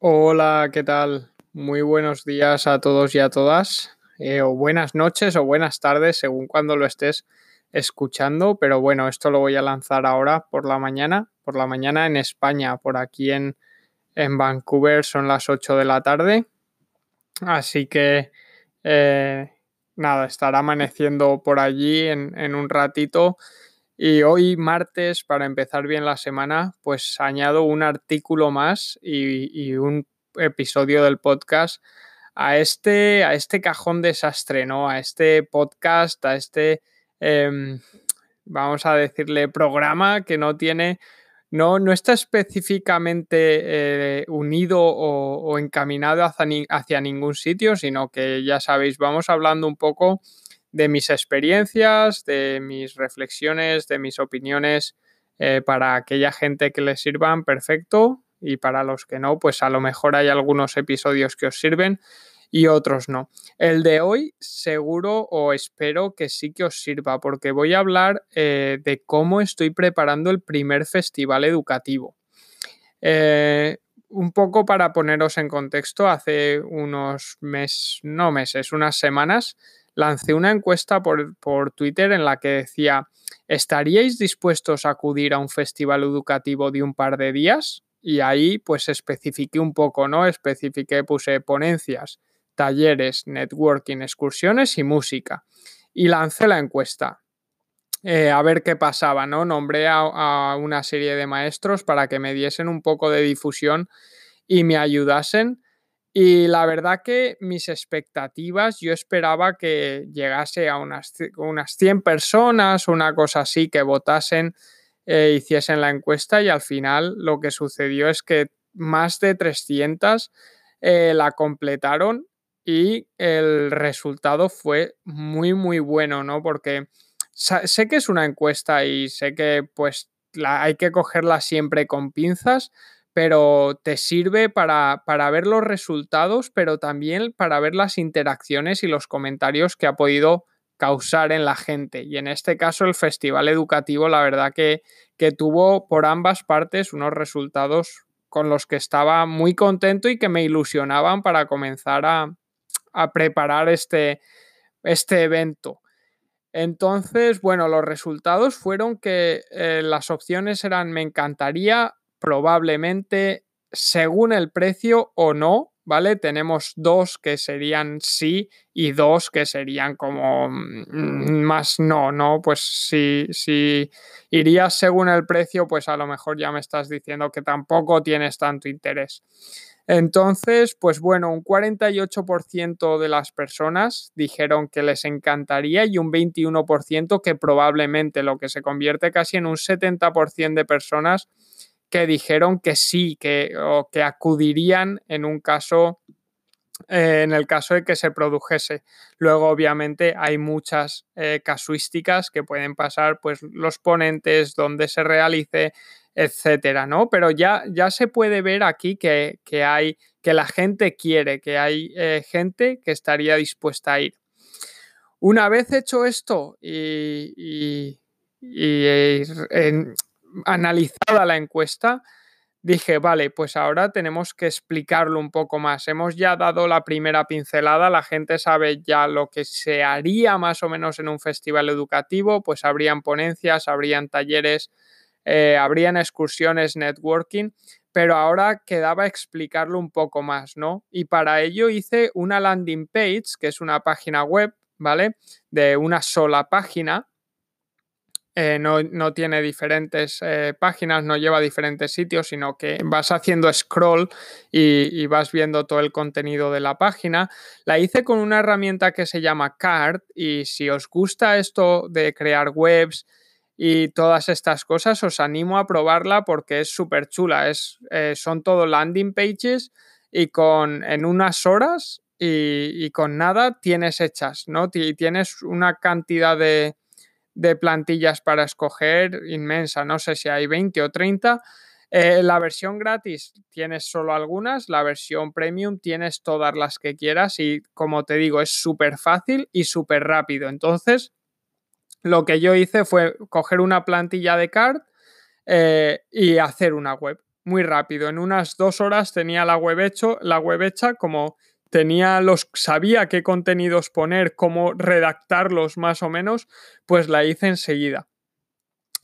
Hola, ¿qué tal? Muy buenos días a todos y a todas, eh, o buenas noches o buenas tardes, según cuando lo estés escuchando, pero bueno, esto lo voy a lanzar ahora por la mañana, por la mañana en España, por aquí en, en Vancouver son las 8 de la tarde, así que eh, nada, estará amaneciendo por allí en, en un ratito. Y hoy martes, para empezar bien la semana, pues añado un artículo más y, y un episodio del podcast a este, a este cajón desastre, ¿no? A este podcast, a este, eh, vamos a decirle, programa que no tiene, no, no está específicamente eh, unido o, o encaminado hacia, hacia ningún sitio, sino que ya sabéis, vamos hablando un poco de mis experiencias, de mis reflexiones, de mis opiniones eh, para aquella gente que les sirvan, perfecto. Y para los que no, pues a lo mejor hay algunos episodios que os sirven y otros no. El de hoy seguro o espero que sí que os sirva porque voy a hablar eh, de cómo estoy preparando el primer festival educativo. Eh, un poco para poneros en contexto, hace unos meses, no meses, unas semanas, lancé una encuesta por, por, Twitter en la que decía, ¿estaríais dispuestos a acudir a un festival educativo de un par de días? Y ahí pues especifiqué un poco, ¿no? Especifiqué, puse ponencias, talleres, networking, excursiones y música. Y lancé la encuesta. Eh, a ver qué pasaba, ¿no? Nombré a, a una serie de maestros para que me diesen un poco de difusión y me ayudasen y la verdad que mis expectativas, yo esperaba que llegase a unas, unas 100 personas una cosa así que votasen, eh, hiciesen la encuesta y al final lo que sucedió es que más de 300 eh, la completaron y el resultado fue muy, muy bueno, ¿no? Porque sé que es una encuesta y sé que pues la, hay que cogerla siempre con pinzas, pero te sirve para, para, ver los resultados, pero también para ver las interacciones y los comentarios que ha podido causar en la gente. Y en este caso el festival educativo, la verdad que, que tuvo por ambas partes unos resultados con los que estaba muy contento y que me ilusionaban para comenzar a, a preparar este, este evento. Entonces, bueno, los resultados fueron que eh, las opciones eran me encantaría, probablemente según el precio o no, ¿vale? Tenemos dos que serían sí y dos que serían como mm, más no, ¿no? Pues si, si irías según el precio, pues a lo mejor ya me estás diciendo que tampoco tienes tanto interés. Entonces, pues bueno, un 48% de las personas dijeron que les encantaría y un 21% que probablemente, lo que se convierte casi en un 70% de personas que dijeron que sí, que, o que acudirían en un caso, eh, en el caso de que se produjese. Luego, obviamente, hay muchas eh, casuísticas que pueden pasar, pues los ponentes, donde se realice, etcétera, ¿no? Pero ya, ya se puede ver aquí que, que hay, que la gente quiere, que hay eh, gente que estaría dispuesta a ir. Una vez hecho esto y, y, y en, analizada la encuesta, dije, vale, pues ahora tenemos que explicarlo un poco más. Hemos ya dado la primera pincelada, la gente sabe ya lo que se haría más o menos en un festival educativo, pues habrían ponencias, habrían talleres, eh, habrían excursiones, networking, pero ahora quedaba explicarlo un poco más, ¿no? Y para ello hice una landing page, que es una página web, ¿vale? De una sola página eh, no, no, tiene diferentes eh, páginas, no lleva diferentes sitios, sino que vas haciendo scroll y, y, vas viendo todo el contenido de la página. La hice con una herramienta que se llama Card y si os gusta esto de crear webs y todas estas cosas, os animo a probarla porque es súper chula. Es, eh, son todo landing pages y con en unas horas y, y con nada tienes hechas, ¿no? Y tienes una cantidad de de plantillas para escoger inmensa, no sé si hay 20 o 30. Eh, la versión gratis tienes solo algunas, la versión premium tienes todas las que quieras y como te digo es súper fácil y súper rápido. Entonces, lo que yo hice fue coger una plantilla de card eh, y hacer una web. muy rápido. En unas dos horas tenía la web, hecho, la web hecha, como tenía los, sabía qué contenidos poner, cómo redactarlos más o menos, pues la hice enseguida.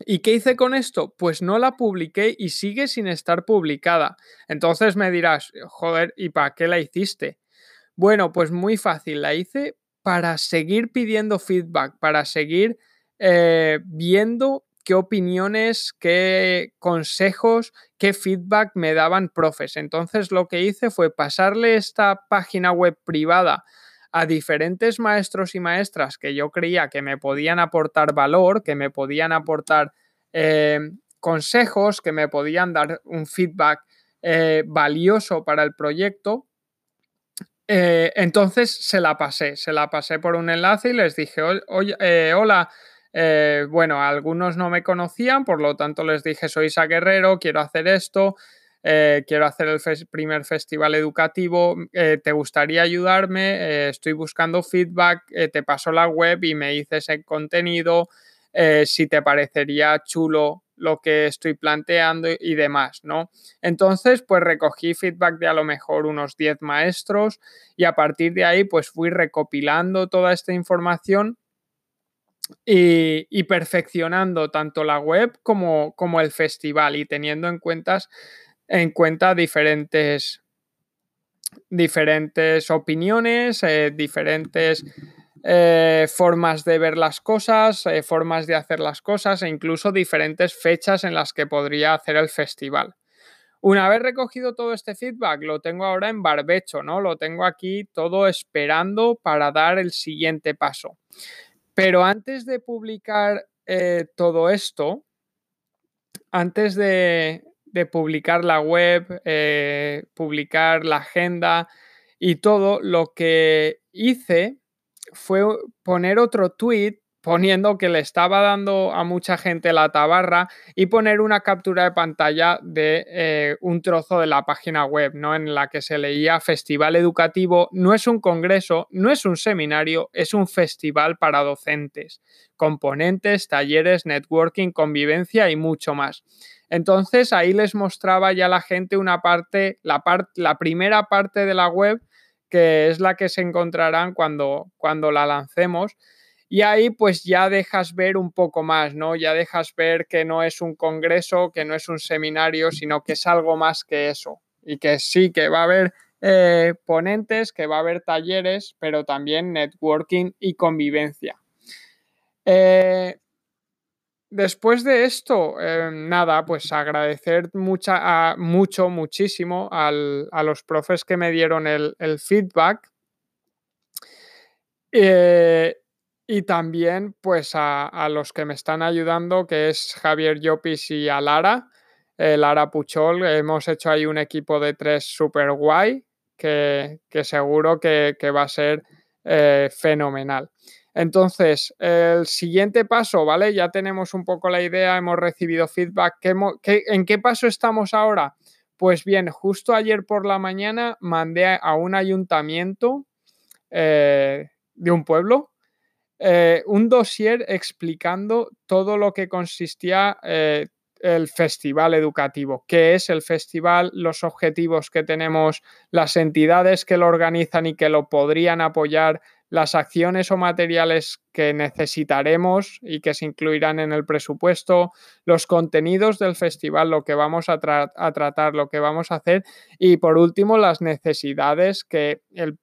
¿Y qué hice con esto? Pues no la publiqué y sigue sin estar publicada. Entonces me dirás, joder, ¿y para qué la hiciste? Bueno, pues muy fácil, la hice para seguir pidiendo feedback, para seguir eh, viendo qué opiniones, qué consejos, qué feedback me daban profes. Entonces lo que hice fue pasarle esta página web privada a diferentes maestros y maestras que yo creía que me podían aportar valor, que me podían aportar eh, consejos, que me podían dar un feedback eh, valioso para el proyecto. Eh, entonces se la pasé, se la pasé por un enlace y les dije, hola, eh, bueno, algunos no me conocían, por lo tanto les dije, soy Isa Guerrero, quiero hacer esto, eh, quiero hacer el primer festival educativo, eh, ¿te gustaría ayudarme? estoy buscando feedback, te paso la web y me dices ese contenido, si te parecería chulo lo que estoy planteando y demás, ¿no? Entonces, pues recogí feedback de a lo mejor unos 10 maestros y a partir de ahí, pues fui recopilando toda esta información y, perfeccionando tanto la web como, como, el festival y teniendo en, cuentas, en cuenta diferentes, diferentes opiniones, eh, diferentes eh, formas de ver las cosas, eh, formas de hacer las cosas e incluso diferentes fechas en las que podría hacer el festival. Una vez recogido todo este feedback, lo tengo ahora en barbecho, ¿no? Lo tengo aquí todo esperando para dar el siguiente paso. Pero antes de publicar eh, todo esto, antes de, publicar la web, eh, publicar la agenda y todo, lo que hice fue poner otro tweet poniendo que le estaba dando a mucha gente la tabarra y poner una captura de pantalla de eh, un trozo de la página web, ¿no? En la que se leía Festival Educativo. No es un congreso, no es un seminario, es un festival para docentes. Componentes, talleres, networking, convivencia y mucho más. Entonces ahí les mostraba ya la gente una parte, la, la primera parte de la web, que es la que se encontrarán cuando, cuando la lancemos y ahí pues ya dejas ver un poco más, ¿no? Ya dejas ver que no es un congreso, que no es un seminario, sino que es algo más que eso. Y que sí, que va a haber eh, ponentes, que va a haber talleres, pero también networking y convivencia. Eh, después de esto, eh, nada, pues agradecer mucha, mucho, muchísimo a los profes que me dieron el, el feedback. Y también, pues, a, los que me están ayudando, que es Javier Llopis y a Lara, eh, Lara Puchol. Hemos hecho ahí un equipo de tres super guay, que, seguro que, va a ser eh, fenomenal. Entonces, el siguiente paso, ¿vale? Ya tenemos un poco la idea, hemos recibido feedback. en qué paso estamos ahora? Pues bien, justo ayer por la mañana mandé a un ayuntamiento eh, de un pueblo eh, un dossier explicando todo lo que consistía eh, el festival educativo, qué es el festival, los objetivos que tenemos, las entidades que lo organizan y que lo podrían apoyar, las acciones o materiales que necesitaremos y que se incluirán en el presupuesto, los contenidos del festival, lo que vamos a, tratar, lo que vamos a hacer y por último las necesidades que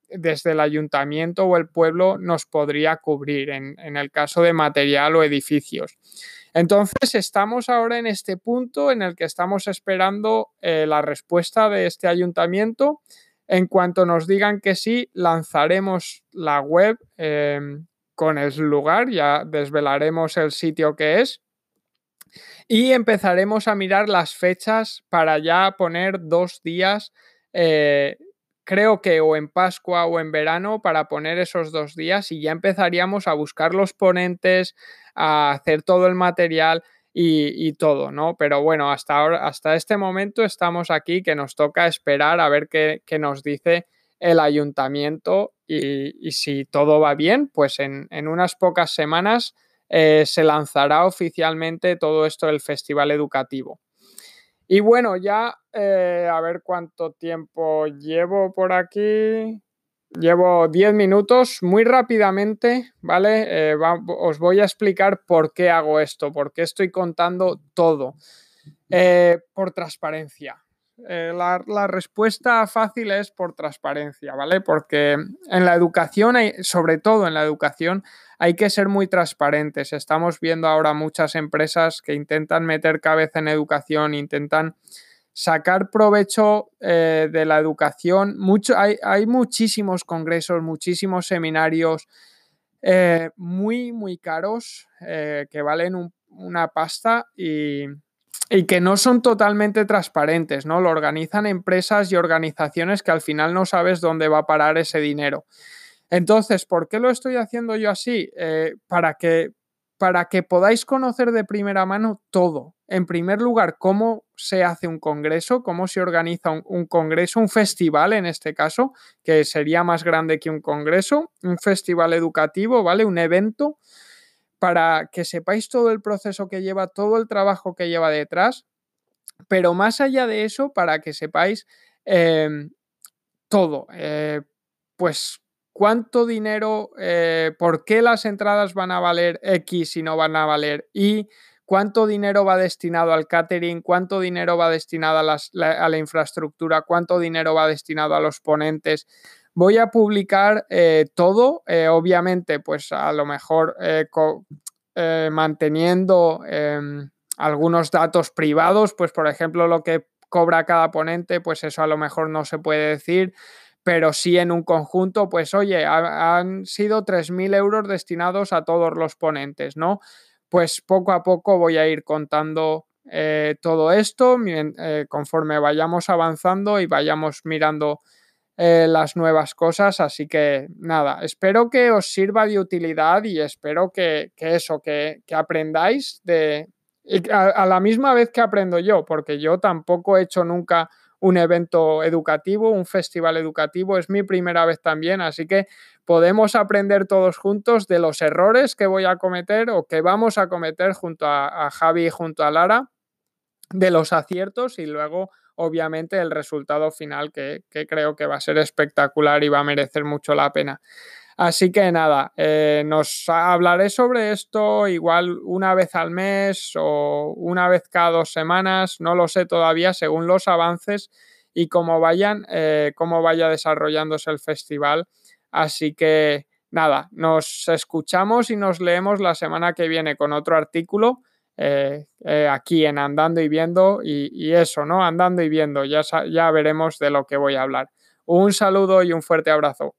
desde el ayuntamiento o el pueblo nos podría cubrir en, el caso de material o edificios. Entonces estamos ahora en este punto en el que estamos esperando eh, la respuesta de este ayuntamiento en cuanto nos digan que sí, lanzaremos la web em, con el lugar, ya desvelaremos el sitio que es y empezaremos a mirar las fechas para ya poner dos días, eh, creo que o en Pascua o en verano, para poner esos dos días y ya empezaríamos a buscar los ponentes, a hacer todo el material y, todo, ¿no? Pero bueno, hasta, ahora, hasta este momento estamos aquí que nos toca esperar a ver qué, nos dice el ayuntamiento y, si todo va bien, pues en, unas pocas semanas eh, se lanzará oficialmente todo esto del festival educativo. Y bueno, ya eh, a ver cuánto tiempo llevo por aquí. Llevo 10 minutos muy rápidamente, ¿vale? Eh, os voy a explicar por qué hago esto, por qué estoy contando todo. Eh, por transparencia. Eh, la, la, respuesta fácil es por transparencia, ¿vale? Porque en la educación, sobre todo en la educación, hay que ser muy transparentes. Estamos viendo ahora muchas empresas que intentan meter cabeza en educación, intentan sacar provecho eh, de la educación. Mucho, hay, hay, muchísimos congresos, muchísimos seminarios eh, muy, muy caros eh, que valen un, una pasta y, y, que no son totalmente transparentes, ¿no? Lo organizan empresas y organizaciones que al final no sabes dónde va a parar ese dinero. Entonces, ¿por qué lo estoy haciendo yo así? Para que para que podáis conocer de primera mano todo. En primer lugar, cómo se hace un congreso, cómo se organiza un, congreso, un festival en este caso, que sería más grande que un congreso, un festival educativo, ¿vale? Un evento, para que sepáis todo el proceso que lleva, todo el trabajo que lleva detrás, pero más allá de eso, para que sepáis eh, todo, eh, pues cuánto dinero, eh, por qué las entradas van a valer X y no van a valer Y, cuánto dinero va destinado al catering, cuánto dinero va destinado a, la, infraestructura, cuánto dinero va destinado a los ponentes. Voy a publicar eh, todo, eh, obviamente, pues a lo mejor manteniendo em, algunos datos privados, pues por ejemplo lo que cobra cada ponente, pues eso a lo mejor no se puede decir, pero sí en un conjunto, pues oye, ha, han sido 3.000 euros destinados a todos los ponentes, ¿no? Pues poco a poco voy a ir contando eh, todo esto eh, conforme vayamos avanzando y vayamos mirando eh, las nuevas cosas, así que nada, espero que os sirva de utilidad y espero que, que eso, que, que, aprendáis de... A, a la misma vez que aprendo yo, porque yo tampoco he hecho nunca un evento educativo, un festival educativo. Es mi primera vez también, así que podemos aprender todos juntos de los errores que voy a cometer o que vamos a cometer junto a, Javi y junto a Lara, de los aciertos y luego, obviamente, el resultado final que, que creo que va a ser espectacular y va a merecer mucho la pena. Así que nada, eh, nos hablaré sobre esto igual una vez al mes o una vez cada dos semanas, no lo sé todavía, según los avances y cómo vayan, eh, cómo vaya desarrollándose el festival. Así que nada, nos escuchamos y nos leemos la semana que viene con otro artículo. Eh, aquí en Andando y Viendo y, y, eso, ¿no? Andando y Viendo, ya, ya veremos de lo que voy a hablar. Un saludo y un fuerte abrazo.